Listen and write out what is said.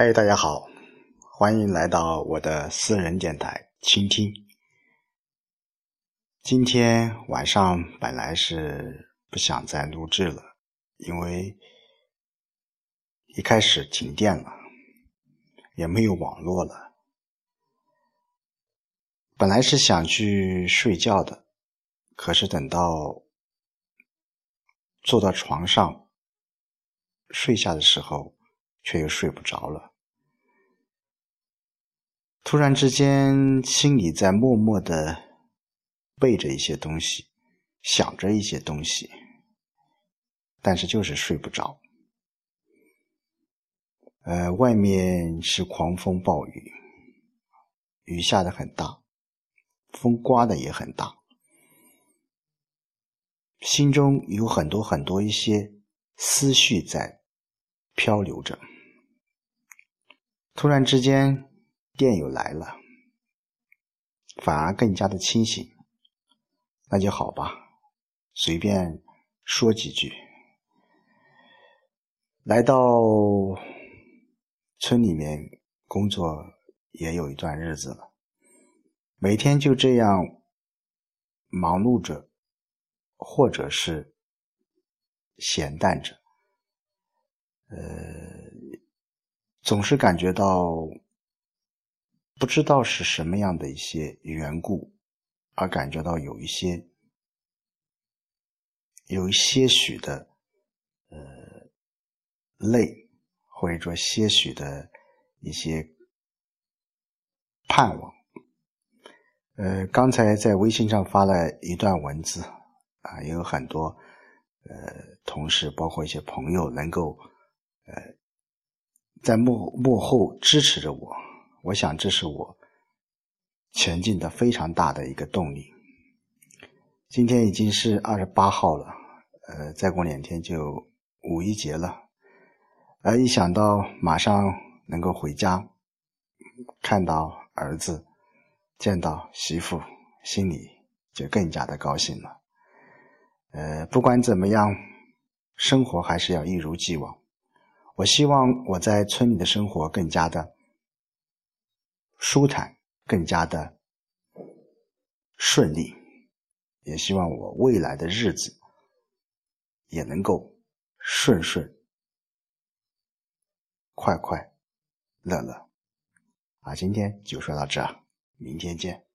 嗨，大家好，欢迎来到我的私人电台倾听。今天晚上本来是不想再录制了，因为一开始停电了，也没有网络了。本来是想去睡觉的，可是等到坐到床上睡下的时候。却又睡不着了。突然之间，心里在默默的背着一些东西，想着一些东西，但是就是睡不着。呃，外面是狂风暴雨，雨下的很大，风刮的也很大，心中有很多很多一些思绪在漂流着。突然之间，电又来了，反而更加的清醒。那就好吧，随便说几句。来到村里面工作也有一段日子了，每天就这样忙碌着，或者是闲淡着，呃。总是感觉到不知道是什么样的一些缘故，而感觉到有一些有一些许的呃累，或者说些许的一些盼望。呃，刚才在微信上发了一段文字啊，也有很多呃同事，包括一些朋友，能够呃。在幕幕后支持着我，我想这是我前进的非常大的一个动力。今天已经是二十八号了，呃，再过两天就五一节了，而一想到马上能够回家，看到儿子，见到媳妇，心里就更加的高兴了。呃，不管怎么样，生活还是要一如既往。我希望我在村里的生活更加的舒坦，更加的顺利，也希望我未来的日子也能够顺顺、快快、乐乐。啊，今天就说到这，明天见。